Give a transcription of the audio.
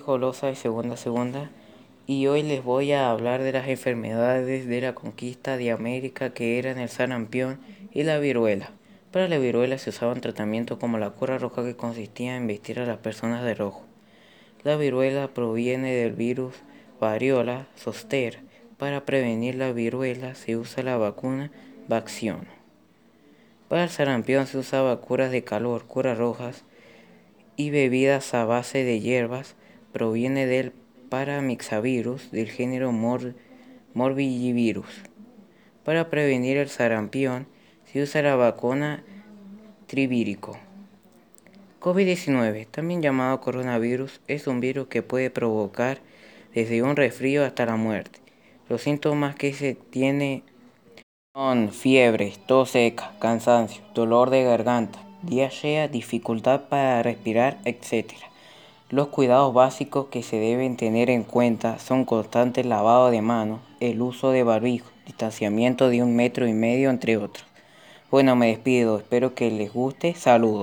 Jolosa de Segunda Segunda y hoy les voy a hablar de las enfermedades de la conquista de América que eran el sarampión y la viruela. Para la viruela se usaban tratamientos como la cura roja que consistía en vestir a las personas de rojo. La viruela proviene del virus variola zoster. Para prevenir la viruela se usa la vacuna Vacción. Para el sarampión se usaba curas de calor, curas rojas y bebidas a base de hierbas proviene del paramyxavirus del género Morbillivirus. Para prevenir el sarampión se usa la vacuna trivírico. COVID-19, también llamado coronavirus, es un virus que puede provocar desde un resfrío hasta la muerte. Los síntomas que se tiene son fiebre, tos seca, cansancio, dolor de garganta, diarrea, dificultad para respirar, etc. Los cuidados básicos que se deben tener en cuenta son constante lavado de manos, el uso de barbijo, distanciamiento de un metro y medio entre otros. Bueno, me despido, espero que les guste, saludos.